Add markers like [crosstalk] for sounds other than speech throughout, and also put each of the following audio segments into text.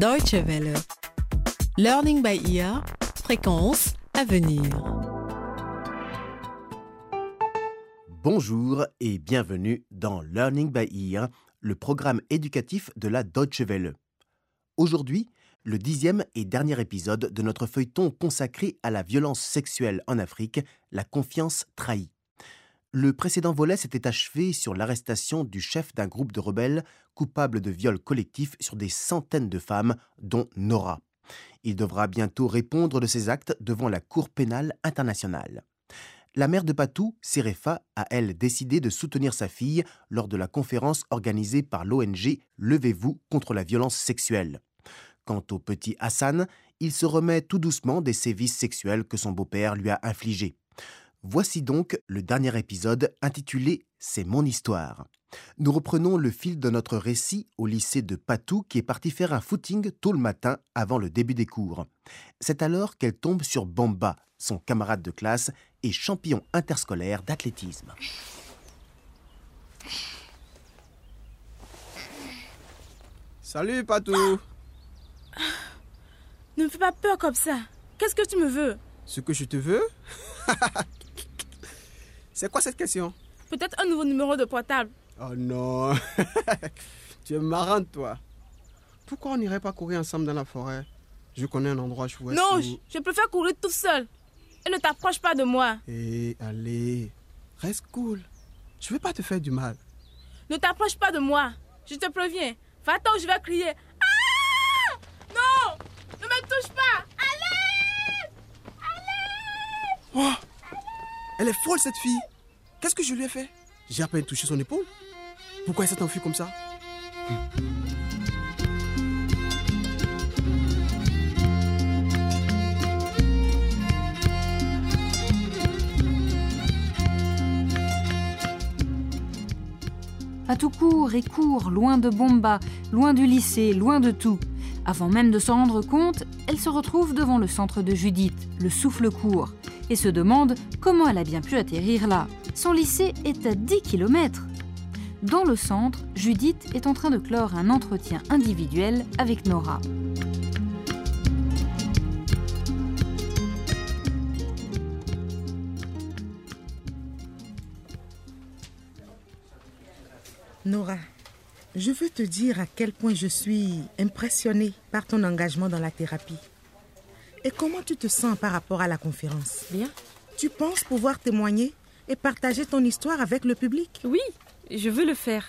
Deutsche Welle. Learning by ear, fréquence à venir. Bonjour et bienvenue dans Learning by Ear, le programme éducatif de la Deutsche Welle. Aujourd'hui, le dixième et dernier épisode de notre feuilleton consacré à la violence sexuelle en Afrique, la confiance trahie. Le précédent volet s'était achevé sur l'arrestation du chef d'un groupe de rebelles coupable de viol collectif sur des centaines de femmes, dont Nora. Il devra bientôt répondre de ses actes devant la Cour pénale internationale. La mère de Patou, Serefa, a elle décidé de soutenir sa fille lors de la conférence organisée par l'ONG Levez-vous contre la violence sexuelle. Quant au petit Hassan, il se remet tout doucement des sévices sexuels que son beau-père lui a infligés. Voici donc le dernier épisode intitulé C'est mon histoire. Nous reprenons le fil de notre récit au lycée de Patou qui est parti faire un footing tôt le matin avant le début des cours. C'est alors qu'elle tombe sur Bamba, son camarade de classe et champion interscolaire d'athlétisme. Salut Patou Ne me fais pas peur comme ça. Qu'est-ce que tu me veux? Ce que je te veux? [laughs] C'est quoi cette question? Peut-être un nouveau numéro de portable. Oh non [laughs] Tu es marrante toi Pourquoi on n'irait pas courir ensemble dans la forêt? Je connais un endroit chouette. non, où- je je préfère courir tout seul. Et ne t'approche pas de moi. Eh, allez, reste cool. Je veux pas te faire du mal. Ne t'approche pas de moi. Je te préviens. Va-t'en, je vais crier. Ah Non Ne me touche pas Allez Oh Elle est folle cette fille Qu'est-ce que je lui ai fait? J'ai à peine touché son épaule. Pourquoi elle s'est enfuie comme ça? Patou court et court, loin de Bomba, loin du lycée, loin de tout. Avant même de s'en rendre compte, elle se retrouve devant le centre de Judith, le souffle court, et se demande comment elle a bien pu atterrir là. Son lycée est à 10 km. Dans le centre, Judith est en train de clore un entretien individuel avec Nora. Nora, je veux te dire à quel point je suis impressionnée par ton engagement dans la thérapie. Et comment tu te sens par rapport à la conférence? Bien. Tu penses pouvoir témoigner et partager ton histoire avec le public? Oui, je veux le faire.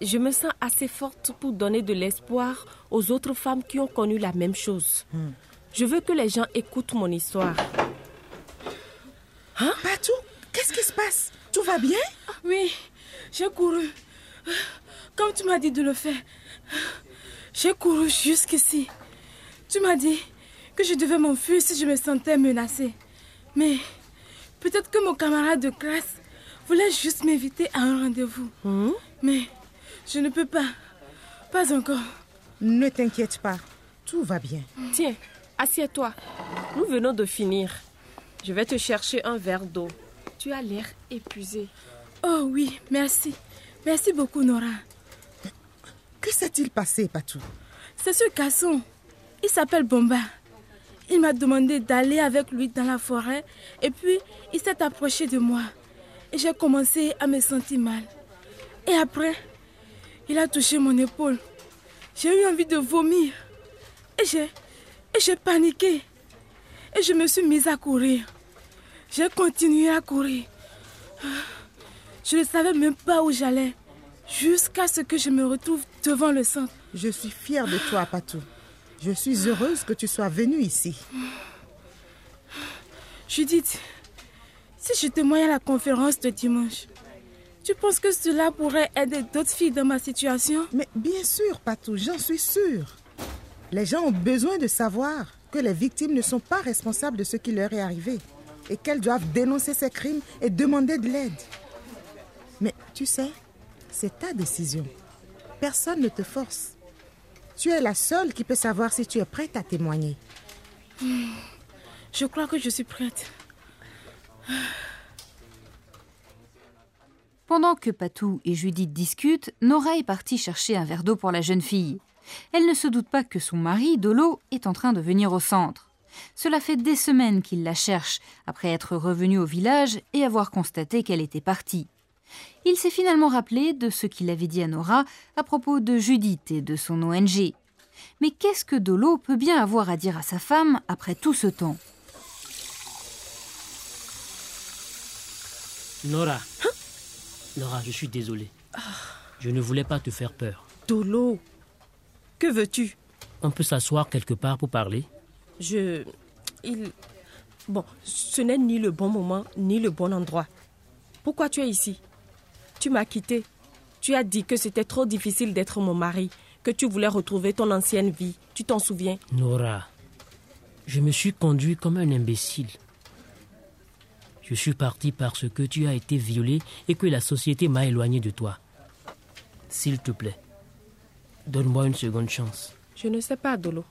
Je me sens assez forte pour donner de l'espoir aux autres femmes qui ont connu la même chose. Je veux que les gens écoutent mon histoire. Patou, qu'est-ce qui se passe? Tout va bien? Oui, j'ai couru. Comme tu m'as dit de le faire. J'ai couru jusqu'ici. Tu m'as dit que je devais m'enfuir si je me sentais menacée. Mais peut-être que mon camarade de classe voulait juste m'inviter à un rendez-vous. Mais je ne peux pas. Pas encore. Ne t'inquiète pas, tout va bien. Tiens, assieds-toi. Nous venons de finir. Je vais te chercher un verre d'eau. Tu as l'air épuisé. Oh oui, merci. Merci beaucoup, Nora. Que s'est-il passé, Patou? C'est ce garçon. Il s'appelle Bomba. Il m'a demandé d'aller avec lui dans la forêt et puis il s'est approché de moi. Et j'ai commencé à me sentir mal. Et après, il a touché mon épaule. J'ai eu envie de vomir. Et j'ai, paniqué. Et je me suis mise à courir. J'ai continué à courir. Je ne savais même pas où j'allais. Jusqu'à ce que je me retrouve devant le centre. Je suis fière de toi, Patou. Je suis heureuse que tu sois venue ici. Judith, si je témoigne à la conférence de dimanche, tu penses que cela pourrait aider d'autres filles dans ma situation? Mais bien sûr, Patou, j'en suis sûre. Les gens ont besoin de savoir que les victimes ne sont pas responsables de ce qui leur est arrivé et qu'elles doivent dénoncer ces crimes et demander de l'aide. Mais tu sais, c'est ta décision. Personne ne te force. Tu es la seule qui peut savoir si tu es prête à témoigner. Je crois que je suis prête. Pendant que Patou et Judith discutent, Nora est partie chercher un verre d'eau pour la jeune fille. Elle ne se doute pas que son mari, Dolo, est en train de venir au centre. Cela fait des semaines qu'il la cherche, après être revenu au village et avoir constaté qu'elle était partie. Il s'est finalement rappelé de ce qu'il avait dit à Nora à propos de Judith et de son ONG. Mais qu'est-ce que Dolo peut bien avoir à dire à sa femme après tout ce temps? Nora. Nora, je suis désolé. Je ne voulais pas te faire peur. Dolo, que veux-tu? On peut s'asseoir quelque part pour parler? Je. Il. Bon, ce n'est ni le bon moment, ni le bon endroit. Pourquoi tu es ici? Tu m'as quitté. Tu as dit que c'était trop difficile d'être mon mari, que tu voulais retrouver ton ancienne vie. Tu t'en souviens? Nora, je me suis conduit comme un imbécile. Je suis parti parce que tu as été violée et que la société m'a éloigné de toi. S'il te plaît, donne-moi une seconde chance. Je ne sais pas, Dolo.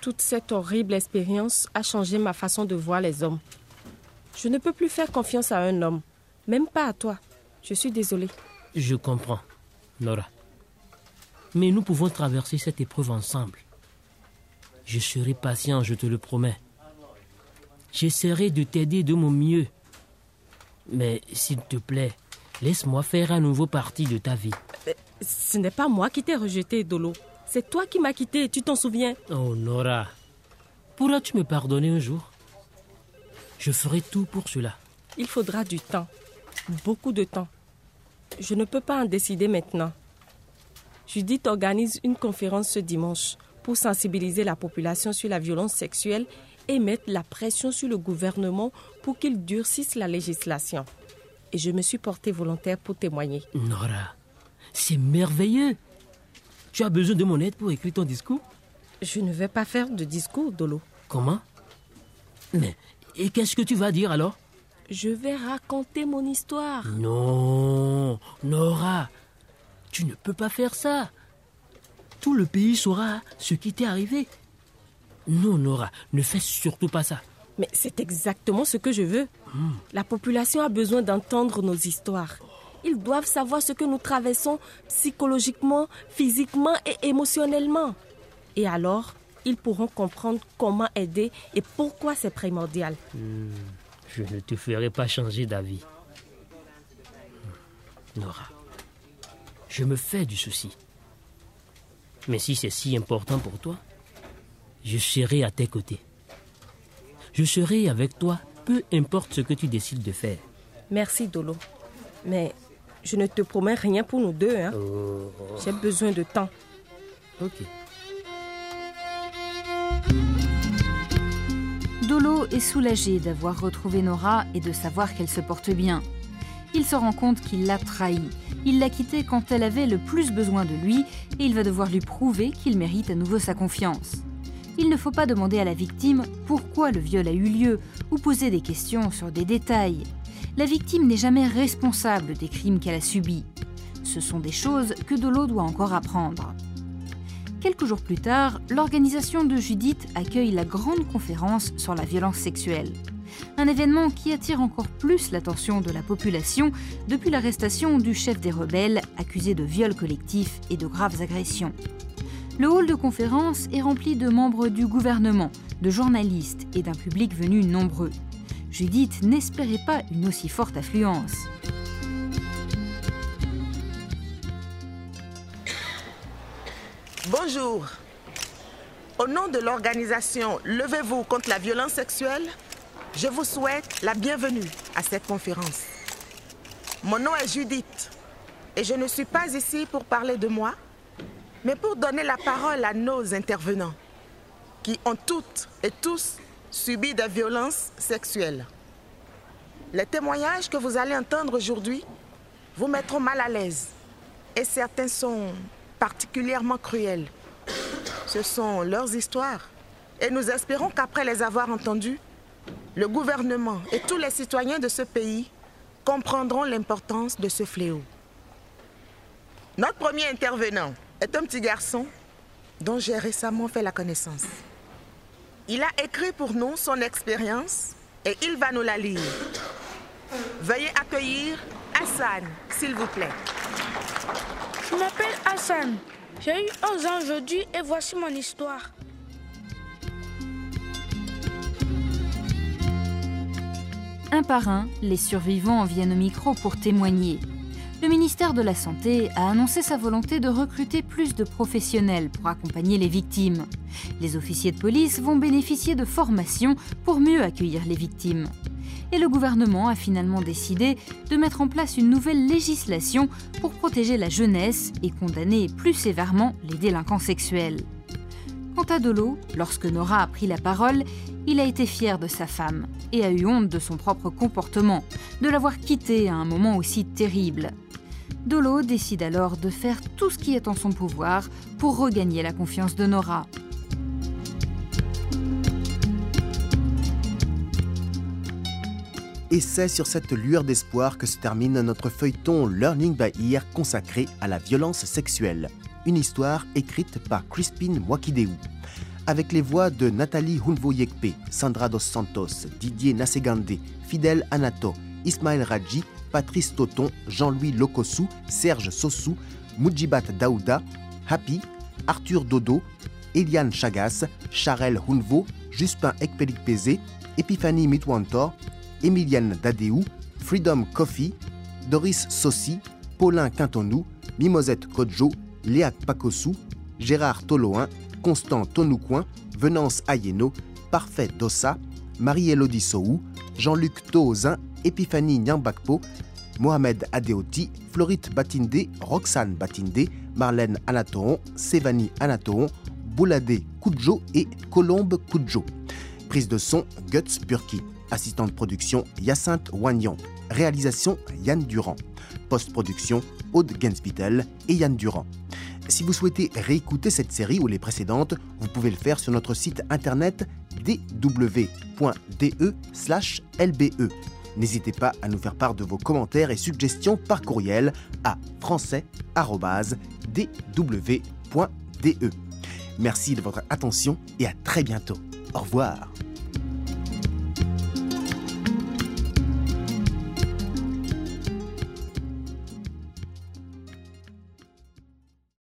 Toute cette horrible expérience a changé ma façon de voir les hommes. Je ne peux plus faire confiance à un homme, même pas à toi. Je suis désolée. Je comprends, Nora. Mais nous pouvons traverser cette épreuve ensemble. Je serai patient, je te le promets. J'essaierai de t'aider de mon mieux. Mais s'il te plaît, laisse-moi faire un nouveau parti de ta vie. Ce n'est pas moi qui t'ai rejeté, Dolo. C'est toi qui m'as quitté, tu t'en souviens? Oh Nora, pourras-tu me pardonner un jour? Je ferai tout pour cela. Il faudra du temps, beaucoup de temps. Je ne peux pas en décider maintenant. Judith organise une conférence ce dimanche pour sensibiliser la population sur la violence sexuelle et mettre la pression sur le gouvernement pour qu'il durcisse la législation. Et je me suis portée volontaire pour témoigner. Nora, c'est merveilleux. Tu as besoin de mon aide pour écrire ton discours? Je ne vais pas faire de discours, Dolo. Comment? Mais, et qu'est-ce que tu vas dire alors? Je vais raconter mon histoire. Non, Nora, tu ne peux pas faire ça. Tout le pays saura ce qui t'est arrivé. Non, Nora, ne fais surtout pas ça. Mais c'est exactement ce que je veux. La population a besoin d'entendre nos histoires. Ils doivent savoir ce que nous traversons psychologiquement, physiquement et émotionnellement. Et alors, ils pourront comprendre comment aider et pourquoi c'est primordial. Je ne te ferai pas changer d'avis. Nora, je me fais du souci. Mais si c'est si important pour toi, je serai à tes côtés. Je serai avec toi, peu importe ce que tu décides de faire. Merci, Dolo. Mais je ne te promets rien pour nous deux. Hein. J'ai besoin de temps. Ok. Dolo est soulagé d'avoir retrouvé Nora et de savoir qu'elle se porte bien. Il se rend compte qu'il l'a trahi. Il l'a quittée quand elle avait le plus besoin de lui et il va devoir lui prouver qu'il mérite à nouveau sa confiance. Il ne faut pas demander à la victime pourquoi le viol a eu lieu ou poser des questions sur des détails. La victime n'est jamais responsable des crimes qu'elle a subis. Ce sont des choses que Dolo doit encore apprendre. Quelques jours plus tard, l'organisation de Judith accueille la grande conférence sur la violence sexuelle. Un événement qui attire encore plus l'attention de la population depuis l'arrestation du chef des rebelles accusé de viol collectif et de graves agressions. Le hall de conférence est rempli de membres du gouvernement, de journalistes et d'un public venu nombreux. Judith n'espérait pas une aussi forte affluence. Bonjour. Au nom de l'organisation Levez-vous contre la violence sexuelle, je vous souhaite la bienvenue à cette conférence. Mon nom est Judith et je ne suis pas ici pour parler de moi, mais pour donner la parole à nos intervenants qui ont toutes et tous subi des violences sexuelles. Les témoignages que vous allez entendre aujourd'hui vous mettront mal à l'aise et certains sont particulièrement cruels. Ce sont leurs histoires et nous espérons qu'après les avoir entendus, le gouvernement et tous les citoyens de ce pays comprendront l'importance de ce fléau. Notre premier intervenant est un petit garçon dont j'ai récemment fait la connaissance. Il a écrit pour nous son expérience et il va nous la lire. Veuillez accueillir Hassan, s'il vous plaît. Je m'appelle Hassan. J'ai eu 11 ans aujourd'hui et voici mon histoire. Un par un, les survivants viennent au micro pour témoigner. Le ministère de la Santé a annoncé sa volonté de recruter plus de professionnels pour accompagner les victimes. Les officiers de police vont bénéficier de formations pour mieux accueillir les victimes. Et le gouvernement a finalement décidé de mettre en place une nouvelle législation pour protéger la jeunesse et condamner plus sévèrement les délinquants sexuels. Quant à Dolo, lorsque Nora a pris la parole, il a été fier de sa femme et a eu honte de son propre comportement, de l'avoir quittée à un moment aussi terrible. Dolo décide alors de faire tout ce qui est en son pouvoir pour regagner la confiance de Nora. Et c'est sur cette lueur d'espoir que se termine notre feuilleton Learning by Ear consacré à la violence sexuelle. Une histoire écrite par Crispin Mwakideu. Avec les voix de Nathalie Hunvo-Yekpe, Sandra Dos Santos, Didier Nasegande, Fidel Anato, Ismaël Raji, Patrice Toton, Jean-Louis Lokosu, Serge Sossou, Mujibat Daouda, Happy, Arthur Dodo, Eliane Chagas, Charel Hunvo, Juspin Ekpelikpeze, Epiphanie Mitwantor, Emilienne Dadeou, Freedom Coffee, Doris Sossi, Paulin Quintonou, Mimosette Kodjo, Léa Pakosu, Gérard Toloin, Constant Tonoucoin, Venance Ayeno, Parfait Dossa, Marie-Élodie Soou, Jean-Luc Toozin, Epiphanie Nyambakpo, Mohamed Adeoti, Florite Batinde, Roxane Batinde, Marlène Anatoron, Sévanie Anatoron, Boulade Koudjo et Colombe Koudjo. Prise de son Guts Burki. Assistant de production Hyacinthe Wagnon. Réalisation Yann Durand. Post-production Aude Genspitel et Yann Durand. Si vous souhaitez réécouter cette série ou les précédentes, vous pouvez le faire sur notre site internet dw.de/lbe. N'hésitez pas à nous faire part de vos commentaires et suggestions par courriel à français.dw.de. Merci de votre attention et à très bientôt. Au revoir.